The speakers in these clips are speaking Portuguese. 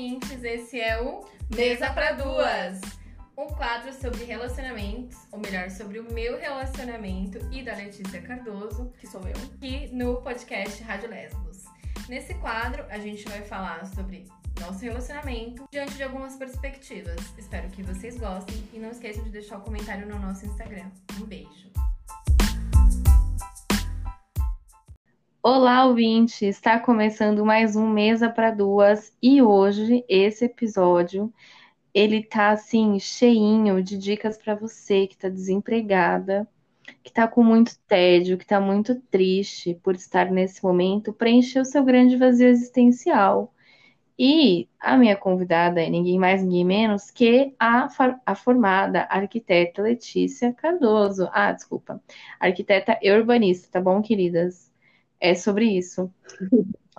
ouvintes, esse é o Mesa para Duas, um quadro sobre relacionamentos, ou melhor, sobre o meu relacionamento e da Letícia Cardoso, que sou eu, aqui no podcast Rádio Lesbos. Nesse quadro, a gente vai falar sobre nosso relacionamento diante de algumas perspectivas. Espero que vocês gostem e não esqueçam de deixar o um comentário no nosso Instagram. Um beijo! Olá, ouvinte! Está começando mais um Mesa para Duas e hoje esse episódio ele tá assim cheinho de dicas para você que está desempregada, que está com muito tédio, que está muito triste por estar nesse momento, preencher o seu grande vazio existencial. E a minha convidada é ninguém mais, ninguém menos que a, a formada arquiteta Letícia Cardoso. Ah, desculpa. Arquiteta e urbanista, tá bom, queridas? É sobre isso.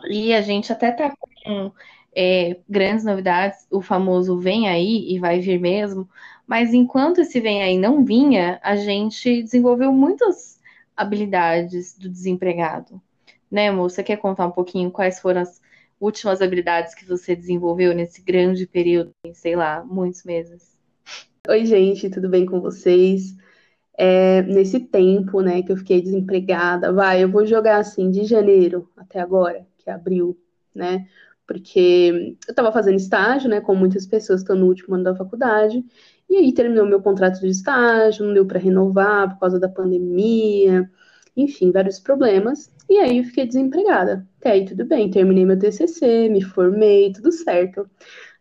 E a gente até tá com é, grandes novidades, o famoso vem aí e vai vir mesmo, mas enquanto esse vem aí não vinha, a gente desenvolveu muitas habilidades do desempregado. Né, moça? Quer contar um pouquinho quais foram as últimas habilidades que você desenvolveu nesse grande período, sei lá, muitos meses? Oi, gente, tudo bem com vocês? É, nesse tempo, né, que eu fiquei desempregada, vai, eu vou jogar assim de janeiro até agora, que é abril, né, porque eu estava fazendo estágio, né, com muitas pessoas que estão no último ano da faculdade, e aí terminou meu contrato de estágio, não deu para renovar por causa da pandemia, enfim, vários problemas, e aí eu fiquei desempregada. Até aí tudo bem, terminei meu TCC, me formei, tudo certo.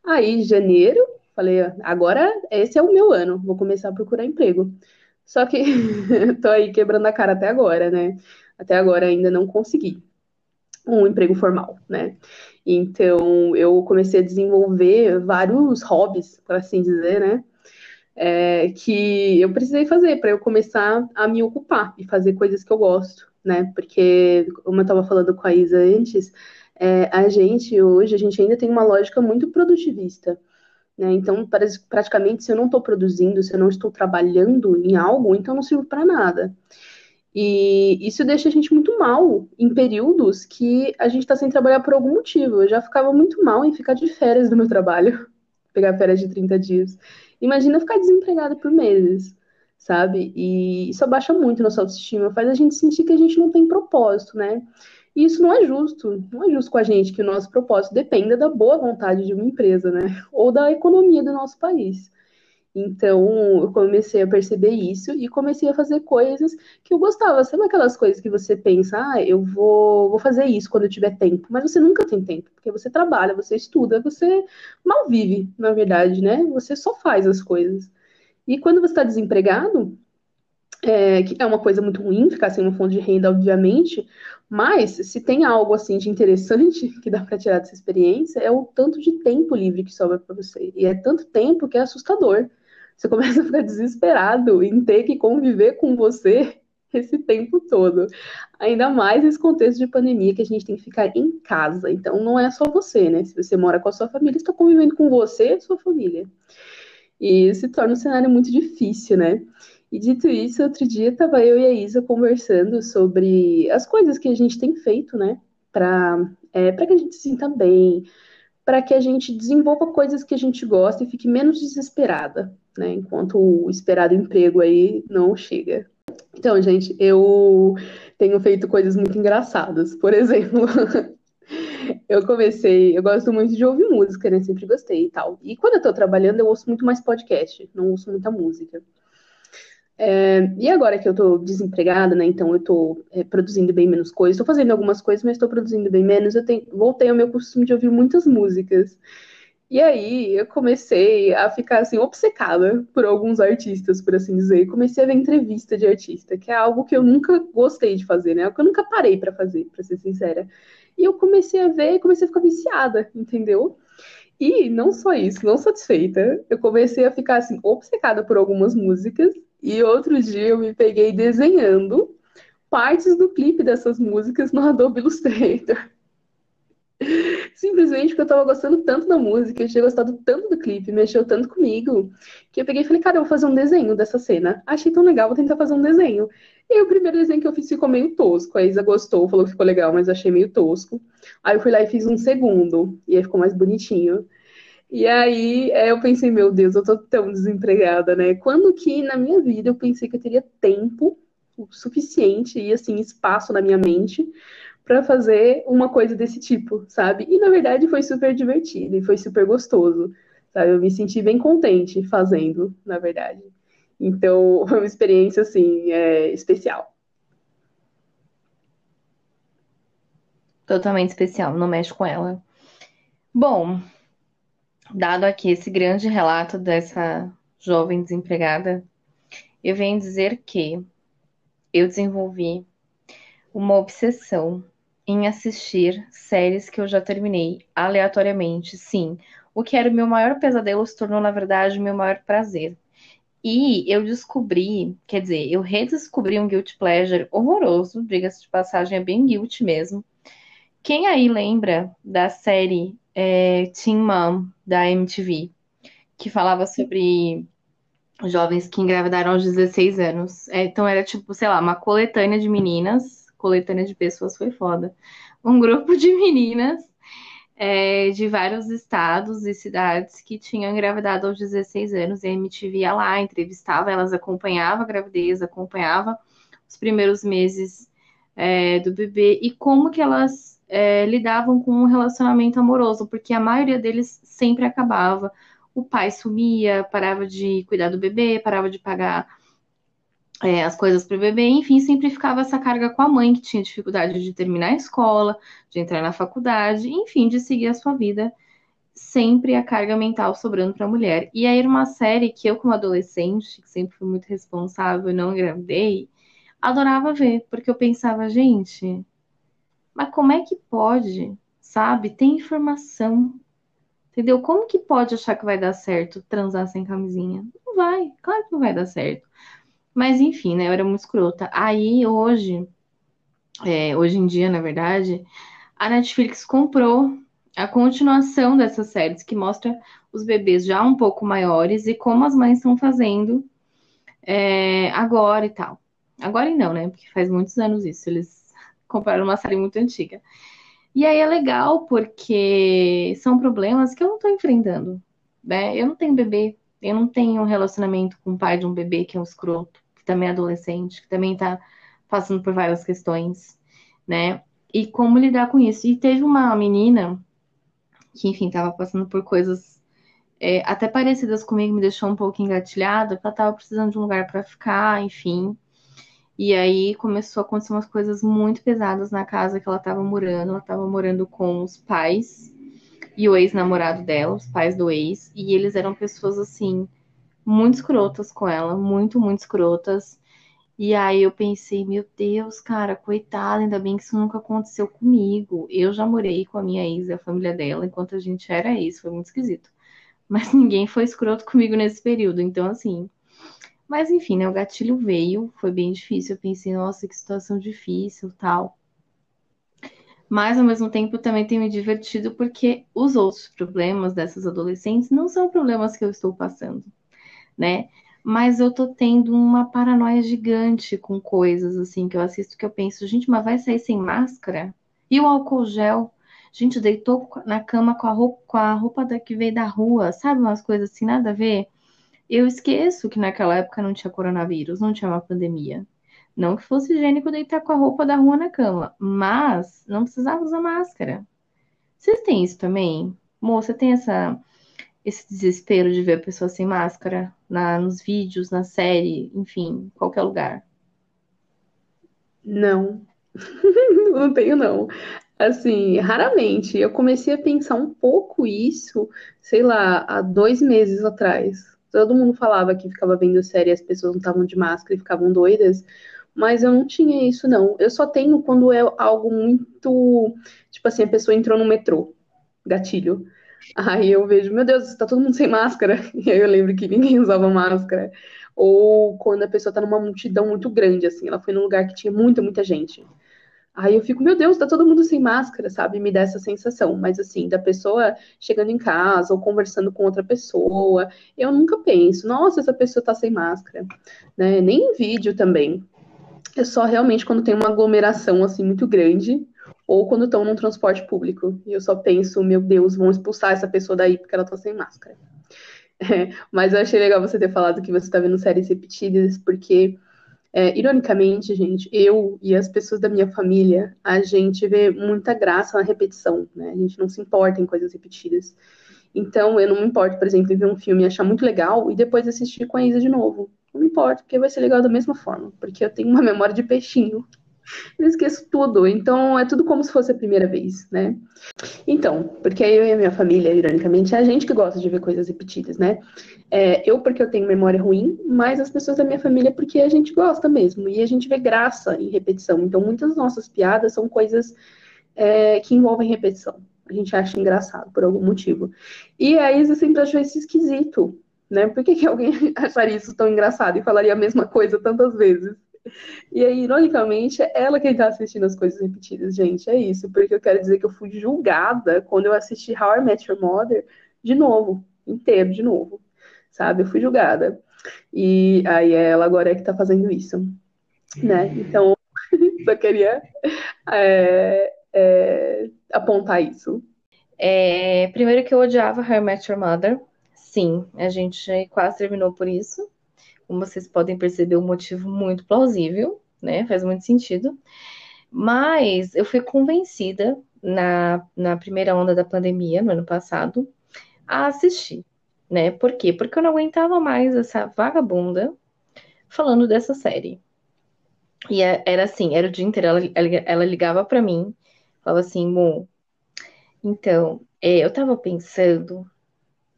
Aí, janeiro, falei, agora esse é o meu ano, vou começar a procurar emprego. Só que tô aí quebrando a cara até agora, né? Até agora ainda não consegui um emprego formal, né? Então eu comecei a desenvolver vários hobbies, por assim dizer, né? É, que eu precisei fazer para eu começar a me ocupar e fazer coisas que eu gosto, né? Porque, como eu estava falando com a Isa antes, é, a gente hoje a gente ainda tem uma lógica muito produtivista. Né? Então, praticamente, se eu não estou produzindo, se eu não estou trabalhando em algo, então não sirvo para nada. E isso deixa a gente muito mal em períodos que a gente está sem trabalhar por algum motivo. Eu já ficava muito mal em ficar de férias do meu trabalho, pegar férias de 30 dias. Imagina ficar desempregada por meses, sabe? E isso abaixa muito nossa autoestima, faz a gente sentir que a gente não tem propósito, né? E isso não é justo, não é justo com a gente que o nosso propósito dependa da boa vontade de uma empresa, né? Ou da economia do nosso país. Então, eu comecei a perceber isso e comecei a fazer coisas que eu gostava. Sabe aquelas coisas que você pensa, ah, eu vou, vou fazer isso quando eu tiver tempo, mas você nunca tem tempo, porque você trabalha, você estuda, você mal vive, na verdade, né? Você só faz as coisas. E quando você está desempregado, é, que é uma coisa muito ruim ficar sem uma fonte de renda, obviamente, mas se tem algo assim de interessante que dá para tirar dessa experiência, é o tanto de tempo livre que sobra para você. E é tanto tempo que é assustador. Você começa a ficar desesperado em ter que conviver com você esse tempo todo. Ainda mais nesse contexto de pandemia que a gente tem que ficar em casa. Então não é só você, né? Se você mora com a sua família, está convivendo com você e sua família. E se torna um cenário muito difícil, né? E dito isso, outro dia estava eu e a Isa conversando sobre as coisas que a gente tem feito, né? Para é, que a gente se sinta bem, para que a gente desenvolva coisas que a gente gosta e fique menos desesperada, né? Enquanto o esperado emprego aí não chega. Então, gente, eu tenho feito coisas muito engraçadas. Por exemplo, eu comecei, eu gosto muito de ouvir música, né? Sempre gostei e tal. E quando eu tô trabalhando, eu ouço muito mais podcast, não ouço muita música. É, e agora que eu tô desempregada, né? Então eu tô é, produzindo bem menos coisas, tô fazendo algumas coisas, mas estou produzindo bem menos. Eu tenho, voltei ao meu costume de ouvir muitas músicas. E aí eu comecei a ficar assim obcecada por alguns artistas, por assim dizer. E comecei a ver entrevista de artista, que é algo que eu nunca gostei de fazer, né? É algo que eu nunca parei para fazer, para ser sincera. E eu comecei a ver e comecei a ficar viciada, entendeu? E não só isso, não satisfeita, eu comecei a ficar assim obcecada por algumas músicas e outro dia eu me peguei desenhando partes do clipe dessas músicas no Adobe Illustrator. Simplesmente porque eu tava gostando tanto da música, eu tinha gostado tanto do clipe, mexeu tanto comigo, que eu peguei e falei, cara, eu vou fazer um desenho dessa cena. Achei tão legal, vou tentar fazer um desenho. E o primeiro desenho que eu fiz ficou meio tosco. A Isa gostou, falou que ficou legal, mas achei meio tosco. Aí eu fui lá e fiz um segundo, e aí ficou mais bonitinho. E aí é, eu pensei, meu Deus, eu tô tão desempregada, né? Quando que na minha vida eu pensei que eu teria tempo o suficiente e assim espaço na minha mente para fazer uma coisa desse tipo, sabe? E na verdade foi super divertido e foi super gostoso, sabe? Eu me senti bem contente fazendo, na verdade. Então, foi uma experiência assim, é, especial. Totalmente especial, não mexe com ela. Bom, dado aqui esse grande relato dessa jovem desempregada, eu venho dizer que eu desenvolvi uma obsessão em assistir séries que eu já terminei aleatoriamente. Sim, o que era o meu maior pesadelo se tornou, na verdade, o meu maior prazer. E eu descobri, quer dizer, eu redescobri um guilty pleasure horroroso, diga-se de passagem, é bem guilty mesmo. Quem aí lembra da série é, Teen Mom, da MTV, que falava sobre jovens que engravidaram aos 16 anos. É, então era tipo, sei lá, uma coletânea de meninas, coletânea de pessoas foi foda. Um grupo de meninas é, de vários estados e cidades que tinham engravidado aos 16 anos, e a MTV ia lá, entrevistava, elas acompanhava a gravidez, acompanhava os primeiros meses é, do bebê e como que elas é, lidavam com um relacionamento amoroso, porque a maioria deles sempre acabava o pai sumia, parava de cuidar do bebê, parava de pagar é, as coisas para o bebê, enfim, sempre ficava essa carga com a mãe, que tinha dificuldade de terminar a escola, de entrar na faculdade, enfim, de seguir a sua vida, sempre a carga mental sobrando para a mulher. E aí uma série que eu, como adolescente, que sempre fui muito responsável não engravidei, adorava ver, porque eu pensava, gente, mas como é que pode, sabe? Tem informação Entendeu? Como que pode achar que vai dar certo transar sem camisinha? Não vai, claro que não vai dar certo. Mas enfim, né? Eu era muito escrota. Aí hoje, é, hoje em dia, na verdade, a Netflix comprou a continuação dessas séries que mostra os bebês já um pouco maiores e como as mães estão fazendo é, agora e tal. Agora e não, né? Porque faz muitos anos isso. Eles compraram uma série muito antiga. E aí é legal porque são problemas que eu não estou enfrentando, né? Eu não tenho bebê, eu não tenho um relacionamento com o pai de um bebê que é um escroto, que também é adolescente, que também está passando por várias questões, né? E como lidar com isso. E teve uma menina que, enfim, estava passando por coisas é, até parecidas comigo, me deixou um pouco engatilhada, ela estava precisando de um lugar para ficar, enfim. E aí começou a acontecer umas coisas muito pesadas na casa que ela estava morando. Ela estava morando com os pais e o ex-namorado dela, os pais do ex, e eles eram pessoas assim muito escrotas com ela, muito, muito escrotas. E aí eu pensei, meu Deus, cara, coitada, ainda bem que isso nunca aconteceu comigo. Eu já morei com a minha ex e a família dela enquanto a gente era ex, foi muito esquisito. Mas ninguém foi escroto comigo nesse período, então assim, mas enfim, né? O gatilho veio, foi bem difícil. Eu pensei, nossa, que situação difícil, tal. Mas ao mesmo tempo também tenho me divertido porque os outros problemas dessas adolescentes não são problemas que eu estou passando, né? Mas eu tô tendo uma paranoia gigante com coisas assim que eu assisto que eu penso, gente, mas vai sair sem máscara? E o álcool gel? Gente, deitou na cama com a roupa, com a roupa da, que veio da rua, sabe? Umas coisas assim, nada a ver. Eu esqueço que naquela época não tinha coronavírus, não tinha uma pandemia. Não que fosse higiênico deitar com a roupa da rua na cama, mas não precisava usar máscara. Vocês têm isso também? Moça, tem essa, esse desespero de ver a pessoa sem máscara na, nos vídeos, na série, enfim, qualquer lugar? Não, não tenho não. Assim, raramente. Eu comecei a pensar um pouco isso, sei lá, há dois meses atrás. Todo mundo falava que ficava vendo série as pessoas não estavam de máscara e ficavam doidas, mas eu não tinha isso, não. Eu só tenho quando é algo muito. Tipo assim, a pessoa entrou no metrô, gatilho. Aí eu vejo, meu Deus, tá todo mundo sem máscara. E aí eu lembro que ninguém usava máscara. Ou quando a pessoa tá numa multidão muito grande, assim, ela foi num lugar que tinha muita, muita gente. Aí eu fico, meu Deus, tá todo mundo sem máscara, sabe? Me dá essa sensação. Mas assim, da pessoa chegando em casa ou conversando com outra pessoa, eu nunca penso, nossa, essa pessoa tá sem máscara, né? Nem em vídeo também. É só realmente quando tem uma aglomeração assim muito grande, ou quando estão num transporte público. E eu só penso, meu Deus, vão expulsar essa pessoa daí porque ela tá sem máscara. É, mas eu achei legal você ter falado que você está vendo séries repetidas, porque, é, ironicamente, gente, eu e as pessoas da minha família, a gente vê muita graça na repetição, né? A gente não se importa em coisas repetidas. Então, eu não me importo, por exemplo, em ver um filme e achar muito legal e depois assistir com a Isa de novo. Não me importa, porque vai ser legal da mesma forma, porque eu tenho uma memória de peixinho eu esqueço tudo. Então, é tudo como se fosse a primeira vez, né? Então, porque eu e a minha família, ironicamente, é a gente que gosta de ver coisas repetidas, né? É, eu porque eu tenho memória ruim, mas as pessoas da minha família porque a gente gosta mesmo. E a gente vê graça em repetição. Então, muitas das nossas piadas são coisas é, que envolvem repetição. A gente acha engraçado por algum motivo. E a Isa sempre achou isso esquisito, né? Por que, que alguém acharia isso tão engraçado e falaria a mesma coisa tantas vezes? E aí, ironicamente, é ela quem tá assistindo as coisas repetidas, gente. É isso. Porque eu quero dizer que eu fui julgada quando eu assisti How I Met Your Mother de novo, inteiro, de novo. Sabe? Eu fui julgada. E aí ela agora é que tá fazendo isso. Né? Então, só queria é, é, apontar isso. É, primeiro que eu odiava How I Met Your Mother. Sim, a gente quase terminou por isso. Como vocês podem perceber, um motivo muito plausível, né? Faz muito sentido. Mas eu fui convencida na, na primeira onda da pandemia, no ano passado, a assistir, né? Por quê? Porque eu não aguentava mais essa vagabunda falando dessa série. E é, era assim, era o dia inteiro, ela, ela ligava para mim, falava assim, Mo, então, é, eu tava pensando,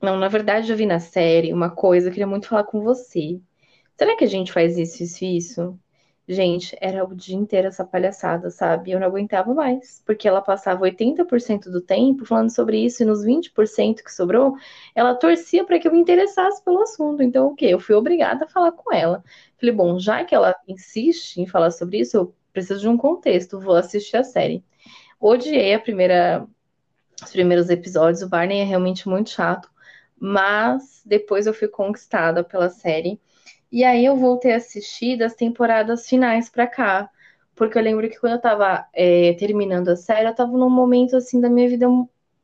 não, na verdade eu vi na série uma coisa, eu queria muito falar com você. Será que a gente faz isso, isso isso? Gente, era o dia inteiro essa palhaçada, sabe? Eu não aguentava mais, porque ela passava 80% do tempo falando sobre isso e nos 20% que sobrou, ela torcia para que eu me interessasse pelo assunto. Então, o quê? Eu fui obrigada a falar com ela. Falei, bom, já que ela insiste em falar sobre isso, eu preciso de um contexto, vou assistir a série. Odiei a primeira, os primeiros episódios, o Barney é realmente muito chato, mas depois eu fui conquistada pela série. E aí eu voltei a assistir das temporadas finais pra cá. Porque eu lembro que quando eu tava é, terminando a série, eu tava num momento assim da minha vida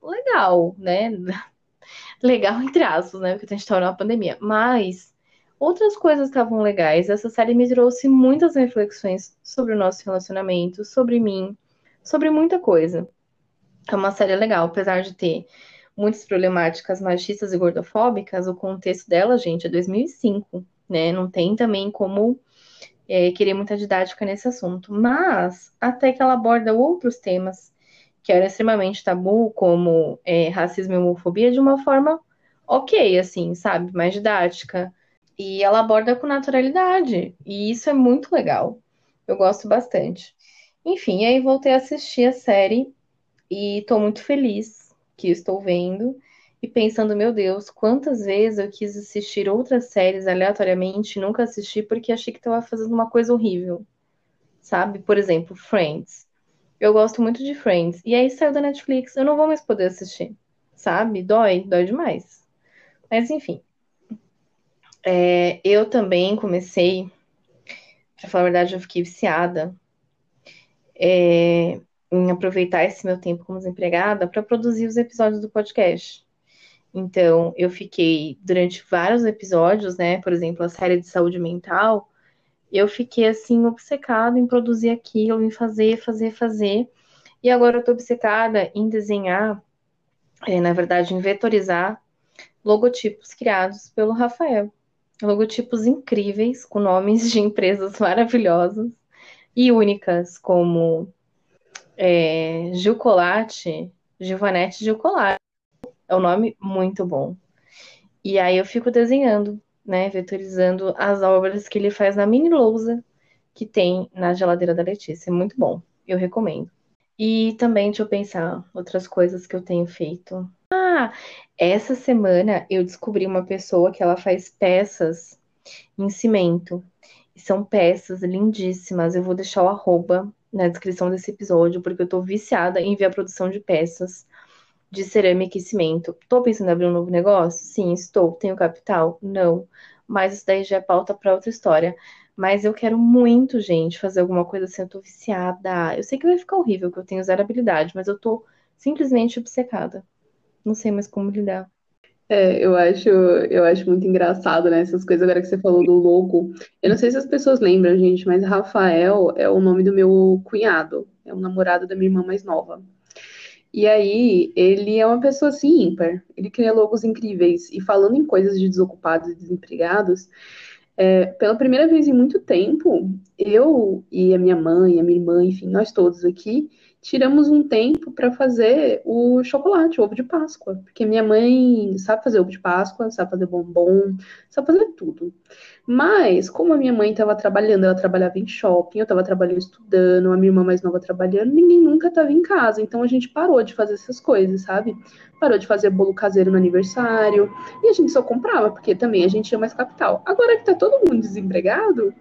legal, né? legal entre aspas, né? Porque a gente tava numa pandemia. Mas outras coisas estavam legais. Essa série me trouxe muitas reflexões sobre o nosso relacionamento, sobre mim, sobre muita coisa. É uma série legal, apesar de ter muitas problemáticas machistas e gordofóbicas, o contexto dela, gente, é 2005 né? Não tem também como é, querer muita didática nesse assunto. Mas até que ela aborda outros temas que eram extremamente tabu, como é, racismo e homofobia, de uma forma ok, assim, sabe? Mais didática. E ela aborda com naturalidade. E isso é muito legal. Eu gosto bastante. Enfim, aí voltei a assistir a série e tô muito feliz que estou vendo e pensando, meu Deus, quantas vezes eu quis assistir outras séries aleatoriamente nunca assisti porque achei que estava fazendo uma coisa horrível. Sabe? Por exemplo, Friends. Eu gosto muito de Friends. E aí saiu da Netflix, eu não vou mais poder assistir. Sabe? Dói, dói demais. Mas enfim. É, eu também comecei, pra falar a verdade, eu fiquei viciada é, em aproveitar esse meu tempo como desempregada para produzir os episódios do podcast. Então, eu fiquei durante vários episódios, né? Por exemplo, a série de saúde mental, eu fiquei assim obcecada em produzir aquilo, em fazer, fazer, fazer. E agora eu tô obcecada em desenhar, é, na verdade, em vetorizar logotipos criados pelo Rafael. Logotipos incríveis, com nomes de empresas maravilhosas e únicas, como é, Gilcolate, Gilvanete Gilcolate é um nome muito bom. E aí eu fico desenhando, né, vetorizando as obras que ele faz na mini lousa que tem na geladeira da Letícia. É muito bom, eu recomendo. E também, deixa eu pensar, outras coisas que eu tenho feito. Ah, essa semana eu descobri uma pessoa que ela faz peças em cimento. São peças lindíssimas. Eu vou deixar o arroba na descrição desse episódio, porque eu tô viciada em ver a produção de peças de cerâmica e cimento. Estou pensando em abrir um novo negócio? Sim, estou. Tenho capital? Não. Mas isso daí já é pauta para outra história. Mas eu quero muito, gente, fazer alguma coisa assim. Eu tô viciada. Eu sei que vai ficar horrível, que eu tenho zero habilidade, mas eu tô simplesmente obcecada. Não sei mais como lidar. É, eu acho, eu acho muito engraçado, né? Essas coisas agora que você falou do logo. Eu não sei se as pessoas lembram, gente, mas Rafael é o nome do meu cunhado, é o namorado da minha irmã mais nova. E aí, ele é uma pessoa assim ímpar. Ele cria logos incríveis. E falando em coisas de desocupados e desempregados, é, pela primeira vez em muito tempo, eu e a minha mãe, a minha irmã, enfim, nós todos aqui, tiramos um tempo para fazer o chocolate, o ovo de Páscoa, porque minha mãe sabe fazer ovo de Páscoa, sabe fazer bombom, sabe fazer tudo. Mas, como a minha mãe estava trabalhando, ela trabalhava em shopping, eu estava trabalhando estudando, a minha irmã mais nova trabalhando, ninguém nunca estava em casa, então a gente parou de fazer essas coisas, sabe? Parou de fazer bolo caseiro no aniversário, e a gente só comprava, porque também a gente tinha mais capital. Agora que tá todo mundo desempregado,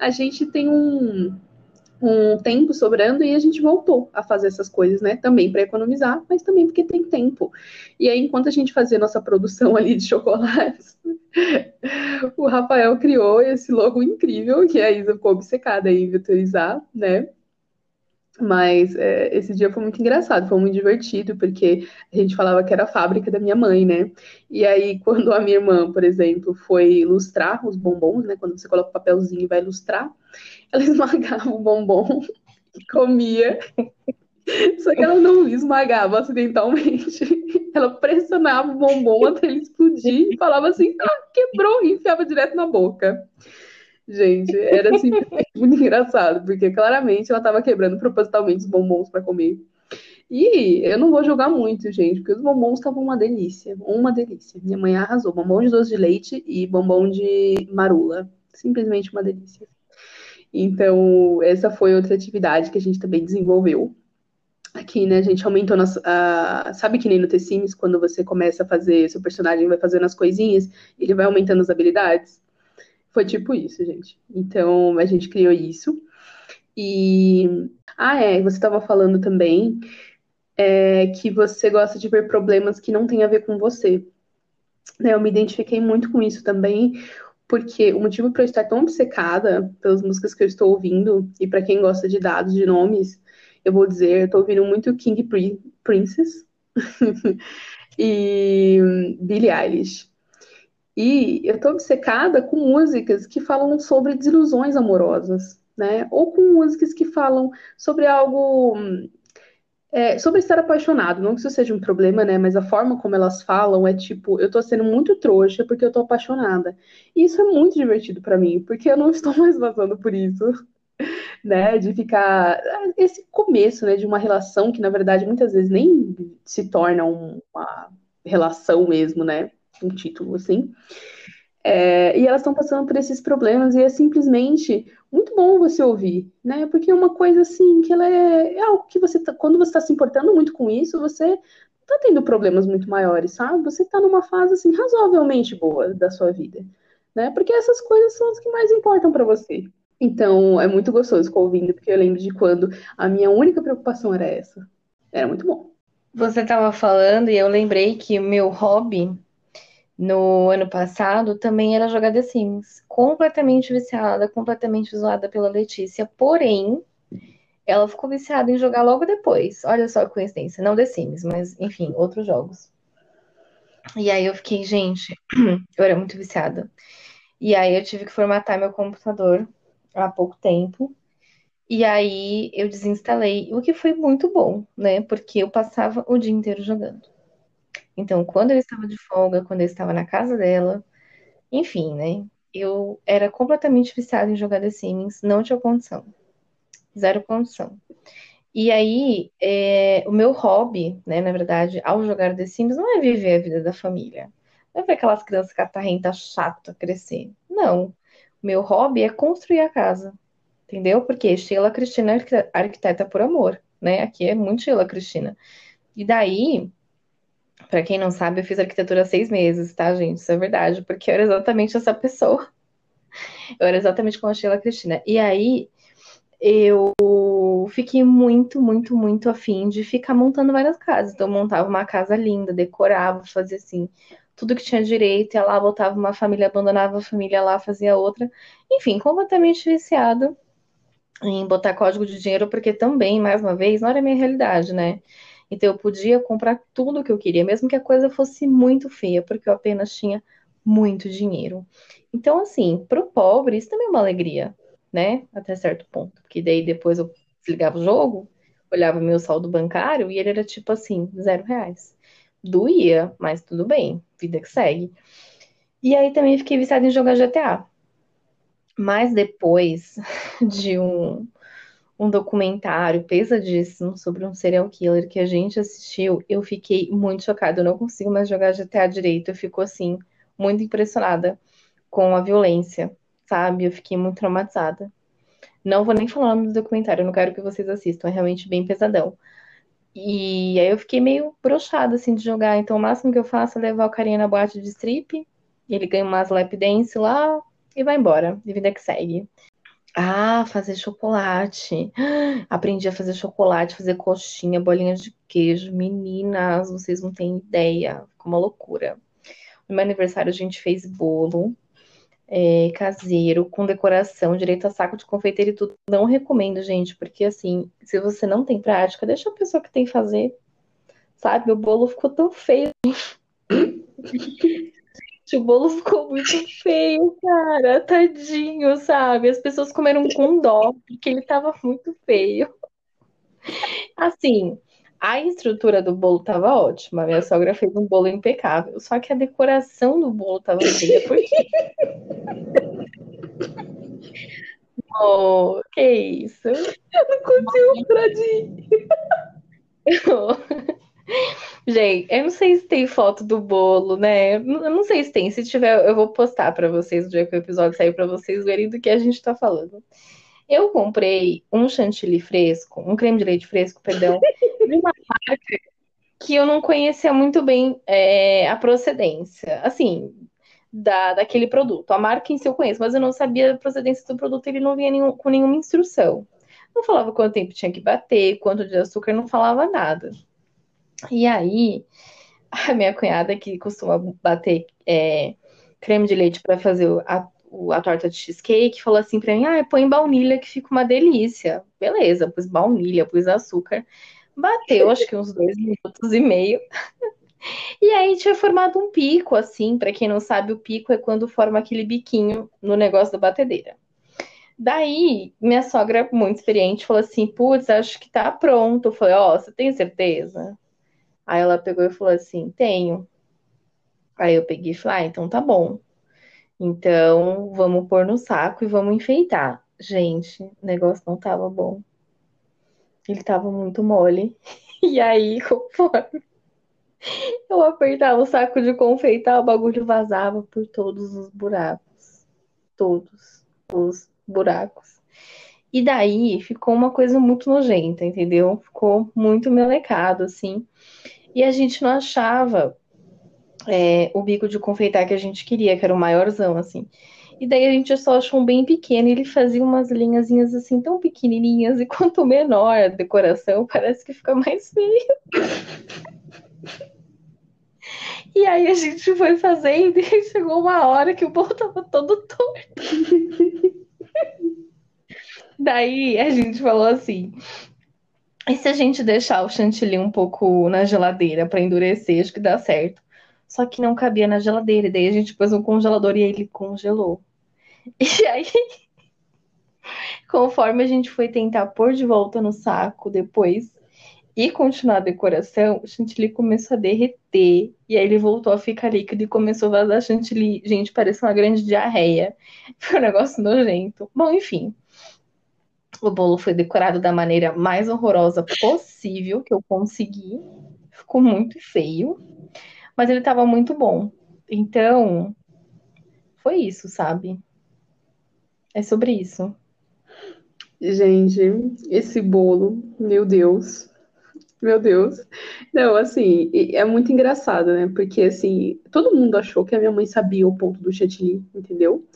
a gente tem um um tempo sobrando e a gente voltou a fazer essas coisas, né? Também para economizar, mas também porque tem tempo. E aí, enquanto a gente fazia nossa produção ali de chocolates, o Rafael criou esse logo incrível que a Isa ficou obcecada em vetorizar, né? Mas é, esse dia foi muito engraçado, foi muito divertido, porque a gente falava que era a fábrica da minha mãe, né? E aí, quando a minha irmã, por exemplo, foi lustrar os bombons, né? Quando você coloca o papelzinho e vai lustrar, ela esmagava o bombom comia. Só que ela não esmagava acidentalmente. Ela pressionava o bombom até ele explodir e falava assim: ah, quebrou, e enfiava direto na boca. Gente, era assim, muito engraçado, porque claramente ela estava quebrando propositalmente os bombons para comer. E eu não vou jogar muito, gente, porque os bombons estavam uma delícia, uma delícia. Minha mãe arrasou, bombom de doce de leite e bombom de marula, simplesmente uma delícia. Então, essa foi outra atividade que a gente também desenvolveu. Aqui, né, a gente aumentou nossa. Uh, sabe que nem no The Sims, quando você começa a fazer, seu personagem vai fazendo as coisinhas, ele vai aumentando as habilidades? Foi tipo isso, gente. Então, a gente criou isso. E. Ah, é, você estava falando também é, que você gosta de ver problemas que não têm a ver com você. Né, eu me identifiquei muito com isso também, porque o motivo para eu estar tão obcecada pelas músicas que eu estou ouvindo, e para quem gosta de dados, de nomes, eu vou dizer, eu estou ouvindo muito King Princess e Billie Eilish. E eu tô obcecada com músicas que falam sobre desilusões amorosas, né? Ou com músicas que falam sobre algo. É, sobre estar apaixonado, não que isso seja um problema, né? Mas a forma como elas falam é tipo, eu tô sendo muito trouxa porque eu tô apaixonada. E isso é muito divertido para mim, porque eu não estou mais passando por isso, né? De ficar. Esse começo, né? De uma relação que, na verdade, muitas vezes nem se torna uma relação mesmo, né? um título assim. É, e elas estão passando por esses problemas e é simplesmente muito bom você ouvir, né? Porque é uma coisa assim que ela é, é algo que você tá, quando você está se importando muito com isso, você tá tendo problemas muito maiores, sabe? Você está numa fase assim razoavelmente boa da sua vida, né? Porque essas coisas são as que mais importam para você. Então é muito gostoso ficar ouvindo, porque eu lembro de quando a minha única preocupação era essa. Era muito bom. Você estava falando e eu lembrei que o meu hobby no ano passado também era jogar The Sims. Completamente viciada, completamente zoada pela Letícia. Porém, ela ficou viciada em jogar logo depois. Olha só que coincidência. Não The Sims, mas enfim, outros jogos. E aí eu fiquei, gente, eu era muito viciada. E aí eu tive que formatar meu computador há pouco tempo. E aí eu desinstalei, o que foi muito bom, né? Porque eu passava o dia inteiro jogando. Então, quando eu estava de folga, quando eu estava na casa dela, enfim, né? Eu era completamente viciada em jogar The Sims, não tinha condição. Zero condição. E aí, é, o meu hobby, né, na verdade, ao jogar The Sims, não é viver a vida da família. Não é ver aquelas crianças catarrentas chato crescer. Não. O meu hobby é construir a casa. Entendeu? Porque Sheila Cristina é arquiteta por amor, né? Aqui é muito Sheila Cristina. E daí, para quem não sabe, eu fiz arquitetura há seis meses, tá, gente? Isso é verdade, porque eu era exatamente essa pessoa. Eu era exatamente como a Sheila Cristina. E aí, eu fiquei muito, muito, muito afim de ficar montando várias casas. Então, eu montava uma casa linda, decorava, fazia assim, tudo que tinha direito, ia lá, botava uma família, abandonava a família lá, fazia outra. Enfim, completamente viciado em botar código de dinheiro, porque também, mais uma vez, não era minha realidade, né? Então eu podia comprar tudo o que eu queria, mesmo que a coisa fosse muito feia, porque eu apenas tinha muito dinheiro. Então, assim, pro pobre, isso também é uma alegria, né? Até certo ponto. Porque daí depois eu desligava o jogo, olhava meu saldo bancário e ele era tipo assim, zero reais. Doía, mas tudo bem, vida que segue. E aí também fiquei viciada em jogar GTA. Mas depois de um, um documentário pesadíssimo sobre um serial killer que a gente assistiu, eu fiquei muito chocada. Eu não consigo mais jogar GTA direito. Eu fico assim, muito impressionada com a violência, sabe? Eu fiquei muito traumatizada. Não vou nem falar o nome do documentário, eu não quero que vocês assistam, é realmente bem pesadão. E aí eu fiquei meio broxada, assim, de jogar. Então o máximo que eu faço é levar o carinha na boate de strip, ele ganha umas lap dance lá e vai embora. E vida que segue. Ah, fazer chocolate. Aprendi a fazer chocolate, fazer coxinha, bolinha de queijo. Meninas, vocês não têm ideia. Ficou uma loucura. No meu aniversário a gente fez bolo é, caseiro, com decoração, direito a saco de confeiteiro e tudo. Não recomendo, gente, porque assim, se você não tem prática, deixa a pessoa que tem fazer. Sabe? O bolo ficou tão feio. O bolo ficou muito feio, cara. Tadinho, sabe? As pessoas comeram com dó, porque ele tava muito feio. Assim, a estrutura do bolo tava ótima. Minha sogra fez um bolo impecável. Só que a decoração do bolo tava feia. Por quê? oh, que isso? Eu não consigo traduzir. Gente, eu não sei se tem foto do bolo, né? Eu não sei se tem. Se tiver, eu vou postar para vocês no dia que o episódio sair para vocês verem do que a gente tá falando. Eu comprei um chantilly fresco, um creme de leite fresco, perdão, de uma marca que eu não conhecia muito bem é, a procedência, assim, da, daquele produto. A marca em si eu conheço, mas eu não sabia a procedência do produto, ele não vinha nenhum, com nenhuma instrução. Não falava quanto tempo tinha que bater, quanto de açúcar, não falava nada. E aí, a minha cunhada, que costuma bater é, creme de leite para fazer a a torta de cheesecake, falou assim pra mim: ah, põe baunilha que fica uma delícia. Beleza, pus baunilha, pus açúcar. Bateu, acho que uns dois minutos e meio. E aí tinha formado um pico, assim, para quem não sabe, o pico é quando forma aquele biquinho no negócio da batedeira. Daí, minha sogra, muito experiente, falou assim: Putz, acho que tá pronto. Eu falei: Ó, oh, você tem certeza? Aí ela pegou e falou assim: Tenho. Aí eu peguei e falei: Ah, então tá bom. Então, vamos pôr no saco e vamos enfeitar. Gente, o negócio não tava bom. Ele tava muito mole. E aí, conforme eu apertava o saco de confeitar, o bagulho vazava por todos os buracos. Todos os buracos. E daí ficou uma coisa muito nojenta, entendeu? Ficou muito melecado, assim. E a gente não achava é, o bico de confeitar que a gente queria, que era o maiorzão, assim. E daí a gente só achou um bem pequeno, e ele fazia umas linhazinhas assim tão pequenininhas, e quanto menor a decoração, parece que fica mais feio. E aí a gente foi fazendo e chegou uma hora que o bolo tava todo torto. Daí a gente falou assim: e se a gente deixar o chantilly um pouco na geladeira para endurecer, acho que dá certo. Só que não cabia na geladeira. Daí a gente pôs um congelador e ele congelou. E aí, conforme a gente foi tentar pôr de volta no saco depois e continuar a decoração, o chantilly começou a derreter. E aí ele voltou a ficar líquido e começou a vazar chantilly. Gente, parecia uma grande diarreia. Foi um negócio nojento. Bom, enfim. O bolo foi decorado da maneira mais horrorosa possível que eu consegui. Ficou muito feio mas ele tava muito bom. Então, foi isso, sabe? É sobre isso. Gente, esse bolo, meu Deus. Meu Deus. Não, assim, é muito engraçado, né? Porque, assim, todo mundo achou que a minha mãe sabia o ponto do chantilly, entendeu?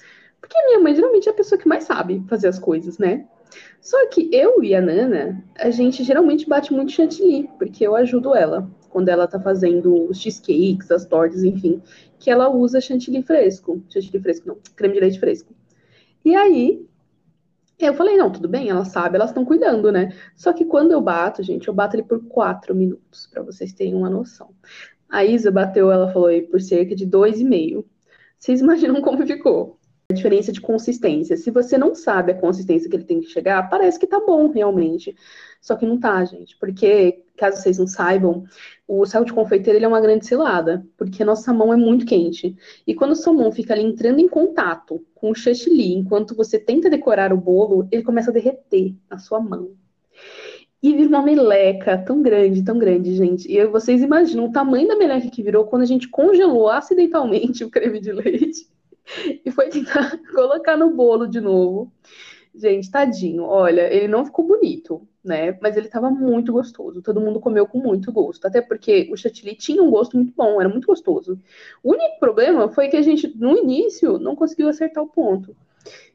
Porque a minha mãe geralmente é a pessoa que mais sabe fazer as coisas, né? Só que eu e a Nana, a gente geralmente bate muito chantilly, porque eu ajudo ela quando ela tá fazendo os cheesecakes, as tortas, enfim, que ela usa chantilly fresco. Chantilly fresco, não, creme de leite fresco. E aí, eu falei, não, tudo bem, ela sabe, elas estão cuidando, né? Só que quando eu bato, gente, eu bato ele por quatro minutos, para vocês terem uma noção. A Isa bateu, ela falou aí, por cerca de dois e meio. Vocês imaginam como ficou? Diferença de consistência. Se você não sabe a consistência que ele tem que chegar, parece que tá bom, realmente. Só que não tá, gente. Porque, caso vocês não saibam, o sal de confeiteiro ele é uma grande cilada. Porque a nossa mão é muito quente. E quando sua mão fica ali entrando em contato com o chantilly, enquanto você tenta decorar o bolo, ele começa a derreter na sua mão. E vira uma meleca tão grande, tão grande, gente. E vocês imaginam o tamanho da meleca que virou quando a gente congelou acidentalmente o creme de leite e foi tentar colocar no bolo de novo. Gente, tadinho, olha, ele não ficou bonito, né? Mas ele tava muito gostoso. Todo mundo comeu com muito gosto. Até porque o chantilly tinha um gosto muito bom, era muito gostoso. O único problema foi que a gente, no início, não conseguiu acertar o ponto.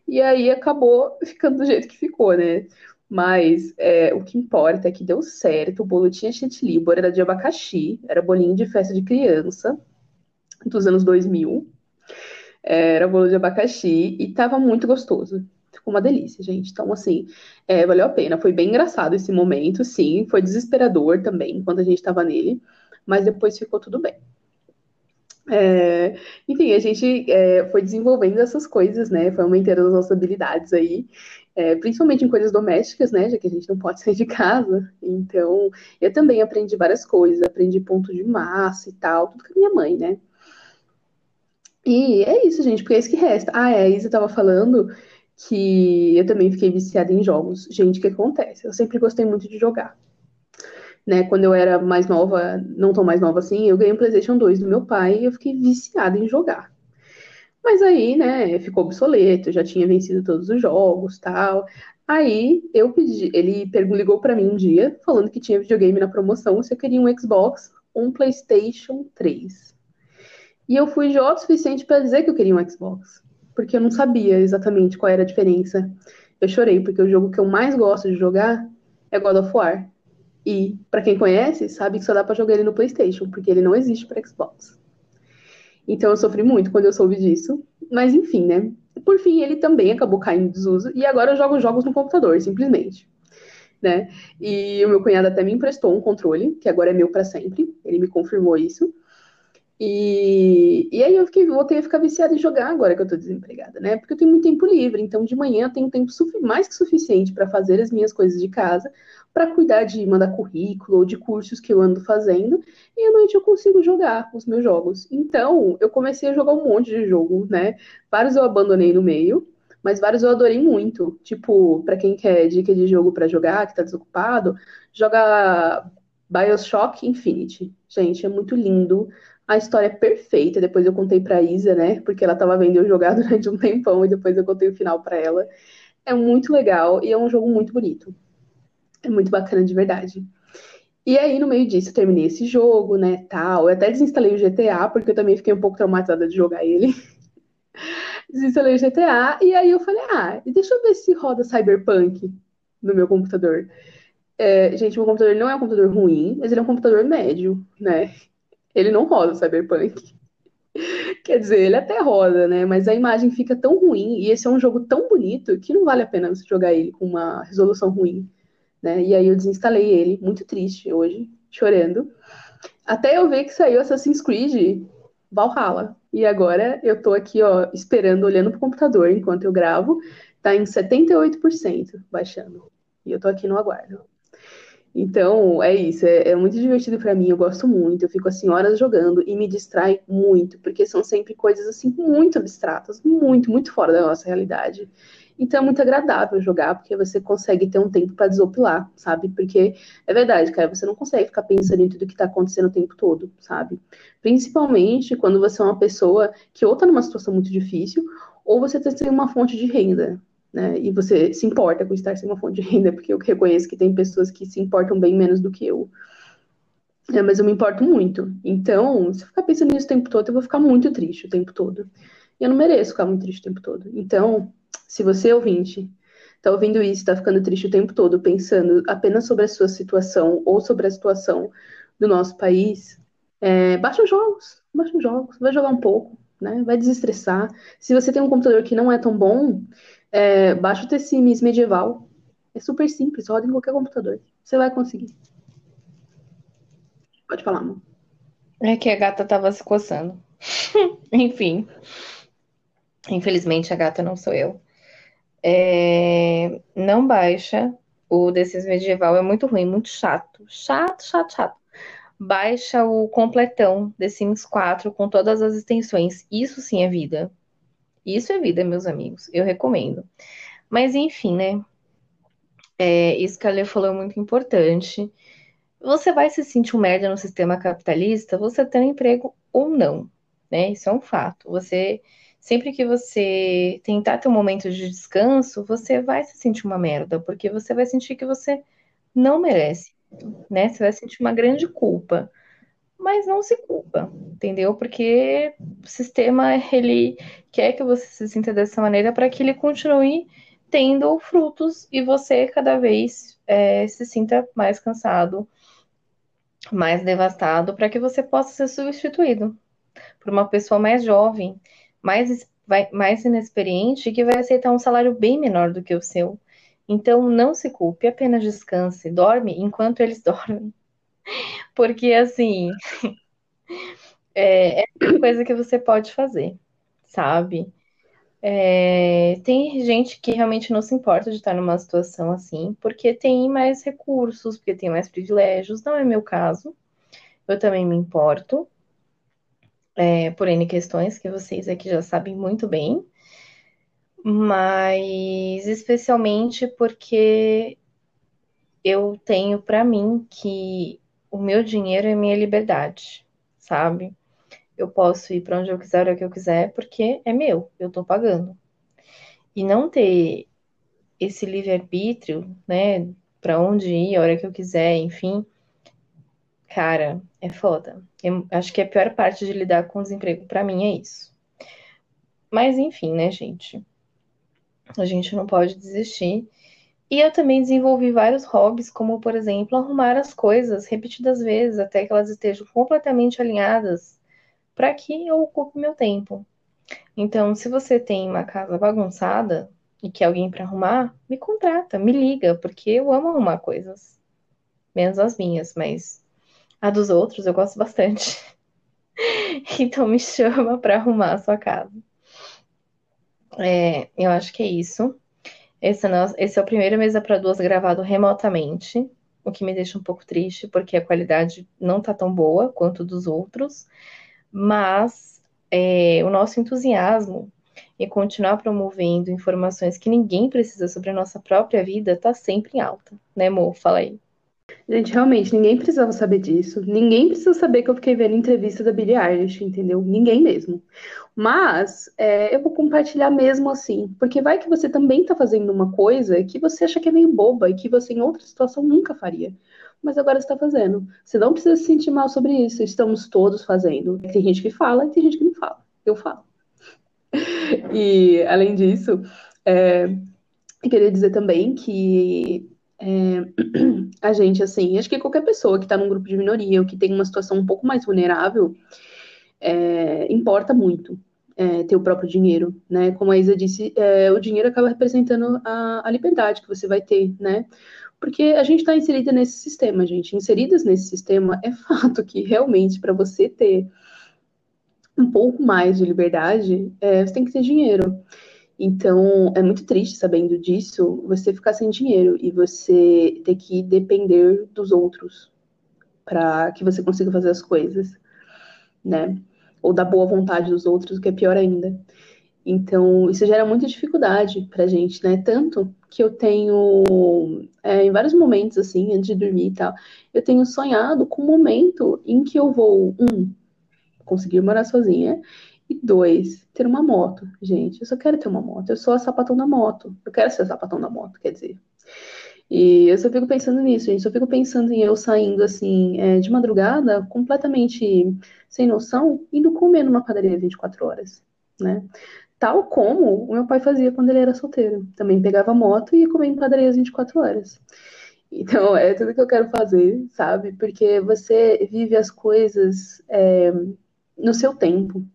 E aí acabou ficando do jeito que ficou, né? Mas é, o que importa é que deu certo. O bolo tinha chantilly, o bolo era de abacaxi, era bolinho de festa de criança, dos anos 2000. Era bolo de abacaxi e tava muito gostoso. Ficou uma delícia, gente. Então, assim, é, valeu a pena. Foi bem engraçado esse momento, sim. Foi desesperador também, enquanto a gente tava nele. Mas depois ficou tudo bem. É, enfim, a gente é, foi desenvolvendo essas coisas, né? Foi aumentando as nossas habilidades aí, é, principalmente em coisas domésticas, né? Já que a gente não pode sair de casa. Então, eu também aprendi várias coisas, aprendi ponto de massa e tal, tudo com a minha mãe, né? E é isso, gente, porque é isso que resta. Ah, é, a Isa tava falando que eu também fiquei viciada em jogos. Gente, o que acontece? Eu sempre gostei muito de jogar. Né, quando eu era mais nova, não tão mais nova assim, eu ganhei um PlayStation 2 do meu pai e eu fiquei viciada em jogar. Mas aí, né, ficou obsoleto, já tinha vencido todos os jogos, tal. Aí eu pedi, ele ligou para mim um dia falando que tinha videogame na promoção, se eu queria um Xbox ou um PlayStation 3. E eu fui jovem o suficiente para dizer que eu queria um Xbox, porque eu não sabia exatamente qual era a diferença. Eu chorei, porque o jogo que eu mais gosto de jogar é God of War. E, para quem conhece, sabe que só dá para jogar ele no PlayStation, porque ele não existe para Xbox. Então eu sofri muito quando eu soube disso. Mas enfim, né? Por fim, ele também acabou caindo em desuso. E agora eu jogo jogos no computador, simplesmente. Né? E o meu cunhado até me emprestou um controle, que agora é meu para sempre. Ele me confirmou isso. E, e aí eu fiquei, voltei a ficar viciada em jogar agora que eu tô desempregada, né? Porque eu tenho muito tempo livre, então de manhã eu tenho tempo mais que suficiente para fazer as minhas coisas de casa, para cuidar de mandar currículo ou de cursos que eu ando fazendo, e à noite eu consigo jogar os meus jogos. Então, eu comecei a jogar um monte de jogo, né? Vários eu abandonei no meio, mas vários eu adorei muito. Tipo, para quem quer dica de jogo para jogar, que tá desocupado, joga BioShock Infinity. Gente, é muito lindo a história é perfeita. Depois eu contei pra Isa, né? Porque ela tava vendo eu jogar durante um tempão e depois eu contei o final para ela. É muito legal e é um jogo muito bonito. É muito bacana de verdade. E aí, no meio disso, eu terminei esse jogo, né, tal. Eu até desinstalei o GTA, porque eu também fiquei um pouco traumatizada de jogar ele. desinstalei o GTA, e aí eu falei, ah, deixa eu ver se roda Cyberpunk no meu computador. É, gente, meu computador não é um computador ruim, mas ele é um computador médio, né? Ele não roda o Cyberpunk. Quer dizer, ele até roda, né? Mas a imagem fica tão ruim e esse é um jogo tão bonito que não vale a pena você jogar ele com uma resolução ruim, né? E aí eu desinstalei ele, muito triste hoje, chorando. Até eu ver que saiu Assassin's Creed Valhalla. E agora eu tô aqui, ó, esperando, olhando pro computador enquanto eu gravo. Tá em 78% baixando. E eu tô aqui no aguardo. Então, é isso, é, é muito divertido para mim, eu gosto muito, eu fico assim horas jogando e me distrai muito, porque são sempre coisas assim muito abstratas, muito, muito fora da nossa realidade. Então é muito agradável jogar, porque você consegue ter um tempo para desopilar, sabe? Porque é verdade, cara, você não consegue ficar pensando em tudo que tá acontecendo o tempo todo, sabe? Principalmente quando você é uma pessoa que ou tá numa situação muito difícil, ou você tem tá uma fonte de renda, né? E você se importa com estar sem uma fonte de renda, porque eu reconheço que tem pessoas que se importam bem menos do que eu. É, mas eu me importo muito. Então, se eu ficar pensando nisso o tempo todo, eu vou ficar muito triste o tempo todo. E eu não mereço ficar muito triste o tempo todo. Então, se você, ouvinte, tá ouvindo isso, tá ficando triste o tempo todo, pensando apenas sobre a sua situação ou sobre a situação do nosso país, é, baixa os jogos, baixa os jogos, vai jogar um pouco, né? Vai desestressar. Se você tem um computador que não é tão bom, é, baixa o T-Sims medieval. É super simples, roda em qualquer computador. Você vai conseguir. Pode falar, amor. É que a gata tava se coçando. Enfim. Infelizmente, a gata não sou eu. É... Não baixa. O desses medieval é muito ruim, muito chato. Chato, chato, chato. Baixa o completão The Sims 4 com todas as extensões. Isso sim é vida. Isso é vida, meus amigos. Eu recomendo. Mas enfim, né? É, isso que a Lê falou é muito importante. Você vai se sentir um merda no sistema capitalista, você tem um emprego ou não, né? Isso é um fato. Você, sempre que você tentar ter um momento de descanso, você vai se sentir uma merda, porque você vai sentir que você não merece, né? Você vai sentir uma grande culpa. Mas não se culpa, entendeu? Porque o sistema ele quer que você se sinta dessa maneira para que ele continue tendo frutos e você cada vez é, se sinta mais cansado, mais devastado, para que você possa ser substituído por uma pessoa mais jovem, mais, mais inexperiente, que vai aceitar um salário bem menor do que o seu. Então, não se culpe, apenas descanse, dorme enquanto eles dormem. Porque, assim, é, é uma coisa que você pode fazer, sabe? É, tem gente que realmente não se importa de estar numa situação assim, porque tem mais recursos, porque tem mais privilégios. Não é meu caso. Eu também me importo, é, por N questões que vocês aqui já sabem muito bem, mas especialmente porque eu tenho para mim que o meu dinheiro é minha liberdade, sabe? eu posso ir para onde eu quiser, hora que eu quiser, porque é meu, eu estou pagando. E não ter esse livre-arbítrio, né, para onde ir, a hora que eu quiser, enfim, cara, é foda. Eu acho que a pior parte de lidar com o desemprego para mim é isso. Mas enfim, né, gente? A gente não pode desistir. E eu também desenvolvi vários hobbies, como por exemplo, arrumar as coisas repetidas vezes até que elas estejam completamente alinhadas para que eu ocupe meu tempo. Então, se você tem uma casa bagunçada e quer alguém para arrumar, me contrata, me liga, porque eu amo arrumar coisas. Menos as minhas, mas a dos outros eu gosto bastante. então me chama para arrumar a sua casa. É, eu acho que é isso. Esse, é esse é o primeiro mesa para duas gravado remotamente, o que me deixa um pouco triste, porque a qualidade não tá tão boa quanto dos outros mas é, o nosso entusiasmo em continuar promovendo informações que ninguém precisa sobre a nossa própria vida está sempre em alta, né, amor? Fala aí. Gente, realmente, ninguém precisava saber disso. Ninguém precisa saber que eu fiquei vendo entrevista da Billie Eilish, entendeu? Ninguém mesmo. Mas é, eu vou compartilhar mesmo assim, porque vai que você também tá fazendo uma coisa que você acha que é meio boba e que você em outra situação nunca faria mas agora está fazendo. Você não precisa se sentir mal sobre isso. Estamos todos fazendo. Tem gente que fala e tem gente que não fala. Eu falo. E, além disso, é, eu queria dizer também que é, a gente, assim, acho que qualquer pessoa que está num grupo de minoria ou que tem uma situação um pouco mais vulnerável, é, importa muito. É, ter o próprio dinheiro, né? Como a Isa disse, é, o dinheiro acaba representando a, a liberdade que você vai ter, né? Porque a gente está inserida nesse sistema, gente. Inseridas nesse sistema, é fato que realmente para você ter um pouco mais de liberdade, é, você tem que ter dinheiro. Então, é muito triste sabendo disso, você ficar sem dinheiro e você ter que depender dos outros para que você consiga fazer as coisas, né? Ou da boa vontade dos outros, o que é pior ainda. Então, isso gera muita dificuldade pra gente, né? Tanto que eu tenho, é, em vários momentos, assim, antes de dormir e tal, eu tenho sonhado com o um momento em que eu vou, um, conseguir morar sozinha, e dois, ter uma moto. Gente, eu só quero ter uma moto. Eu sou a sapatão da moto. Eu quero ser a sapatão da moto, quer dizer. E eu só fico pensando nisso, gente. Só fico pensando em eu saindo, assim, é, de madrugada, completamente sem noção, indo comer numa padaria 24 horas, né? Tal como o meu pai fazia quando ele era solteiro. Também pegava moto e ia comer em padarias 24 horas. Então, é tudo que eu quero fazer, sabe? Porque você vive as coisas é, no seu tempo,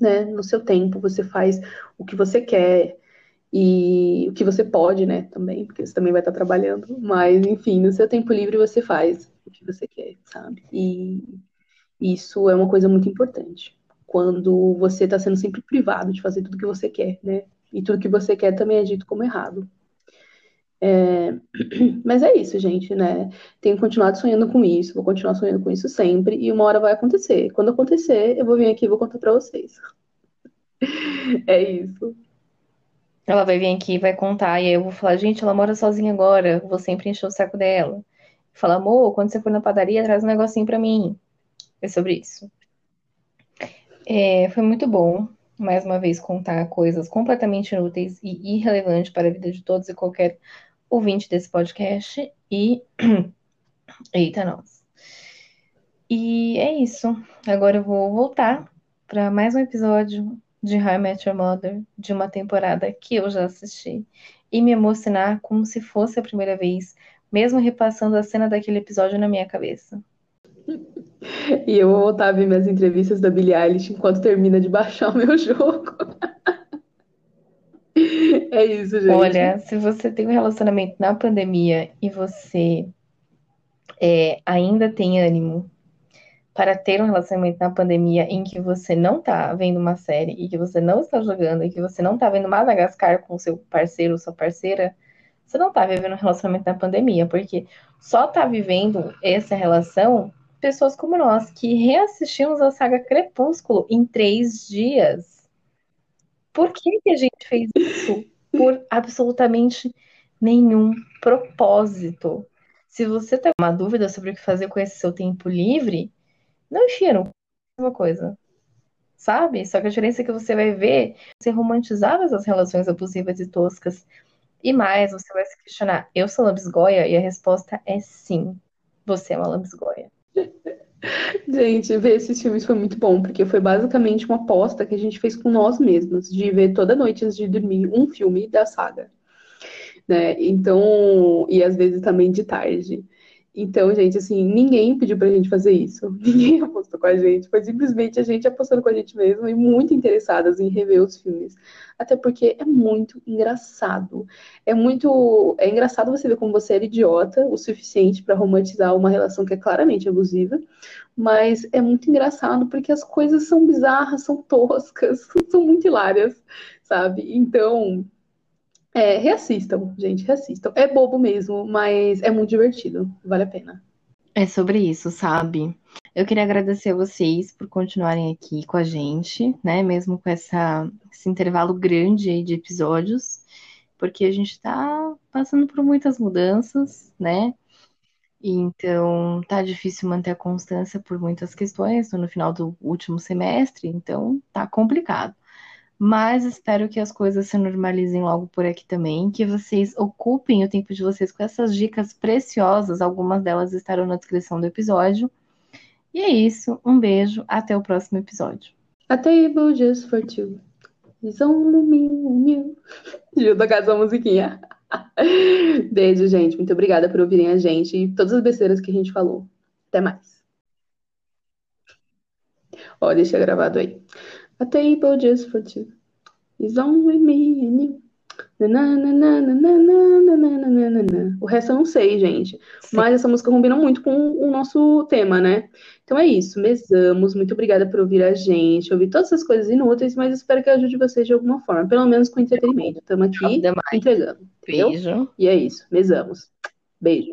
né? No seu tempo, você faz o que você quer e o que você pode, né? Também, porque você também vai estar trabalhando. Mas, enfim, no seu tempo livre você faz o que você quer, sabe? E isso é uma coisa muito importante. Quando você está sendo sempre privado de fazer tudo que você quer, né? E tudo que você quer também é dito como errado. É... Mas é isso, gente, né? Tenho continuado sonhando com isso, vou continuar sonhando com isso sempre, e uma hora vai acontecer. Quando acontecer, eu vou vir aqui e vou contar pra vocês. É isso. Ela vai vir aqui e vai contar, e aí eu vou falar, gente, ela mora sozinha agora, vou sempre encher o saco dela. Falar, amor, quando você for na padaria, traz um negocinho pra mim. É sobre isso. É, foi muito bom, mais uma vez, contar coisas completamente inúteis e irrelevantes para a vida de todos e qualquer ouvinte desse podcast. E. Eita, nós. E é isso. Agora eu vou voltar para mais um episódio de I Met Your Mother, de uma temporada que eu já assisti, e me emocionar como se fosse a primeira vez, mesmo repassando a cena daquele episódio na minha cabeça. E eu vou voltar a ver minhas entrevistas da Billie Eilish enquanto termina de baixar o meu jogo. É isso, gente. Olha, se você tem um relacionamento na pandemia e você é, ainda tem ânimo para ter um relacionamento na pandemia em que você não tá vendo uma série e que você não está jogando e que você não tá vendo Madagascar com seu parceiro ou sua parceira, você não tá vivendo um relacionamento na pandemia, porque só tá vivendo essa relação pessoas como nós, que reassistimos a saga Crepúsculo em três dias. Por que, que a gente fez isso? Por absolutamente nenhum propósito. Se você tem uma dúvida sobre o que fazer com esse seu tempo livre, não enfia no uma coisa. Sabe? Só que a diferença é que você vai ver ser romantizadas as relações abusivas e toscas. E mais, você vai se questionar: eu sou lambisgoia? E a resposta é sim. Você é uma lambisgoia. Gente, ver esses filmes foi muito bom, porque foi basicamente uma aposta que a gente fez com nós mesmos, de ver toda noite antes de dormir um filme da saga. Né? Então, e às vezes também de tarde. Então, gente, assim, ninguém pediu pra gente fazer isso. Ninguém apostou com a gente. Foi simplesmente a gente apostando com a gente mesmo e muito interessadas em rever os filmes. Até porque é muito engraçado. É muito. É engraçado você ver como você era idiota o suficiente para romantizar uma relação que é claramente abusiva. Mas é muito engraçado porque as coisas são bizarras, são toscas, são muito hilárias, sabe? Então, é, reassistam, gente, reassistam. É bobo mesmo, mas é muito divertido. Vale a pena. É sobre isso, sabe? Eu queria agradecer a vocês por continuarem aqui com a gente, né? Mesmo com essa, esse intervalo grande aí de episódios, porque a gente tá passando por muitas mudanças, né? Então, tá difícil manter a constância por muitas questões, tô no final do último semestre, então tá complicado. Mas espero que as coisas se normalizem logo por aqui também, que vocês ocupem o tempo de vocês com essas dicas preciosas, algumas delas estarão na descrição do episódio. E é isso, um beijo, até o próximo episódio. A table just for two. It's only me and you. Gilda com essa musiquinha. Beijo, gente. Muito obrigada por ouvirem a gente e todas as besteiras que a gente falou. Até mais. Ó, deixa gravado aí. A table just for two. It's only me and you. O resto eu não sei, gente. Sim. Mas essa música combina muito com o nosso tema, né? Então é isso. Mesamos. Muito obrigada por ouvir a gente, ouvir todas essas coisas inúteis, mas espero que ajude vocês de alguma forma, pelo menos com entretenimento. Estamos aqui entregando. Entendeu? Beijo. E é isso. Mesamos. Beijo.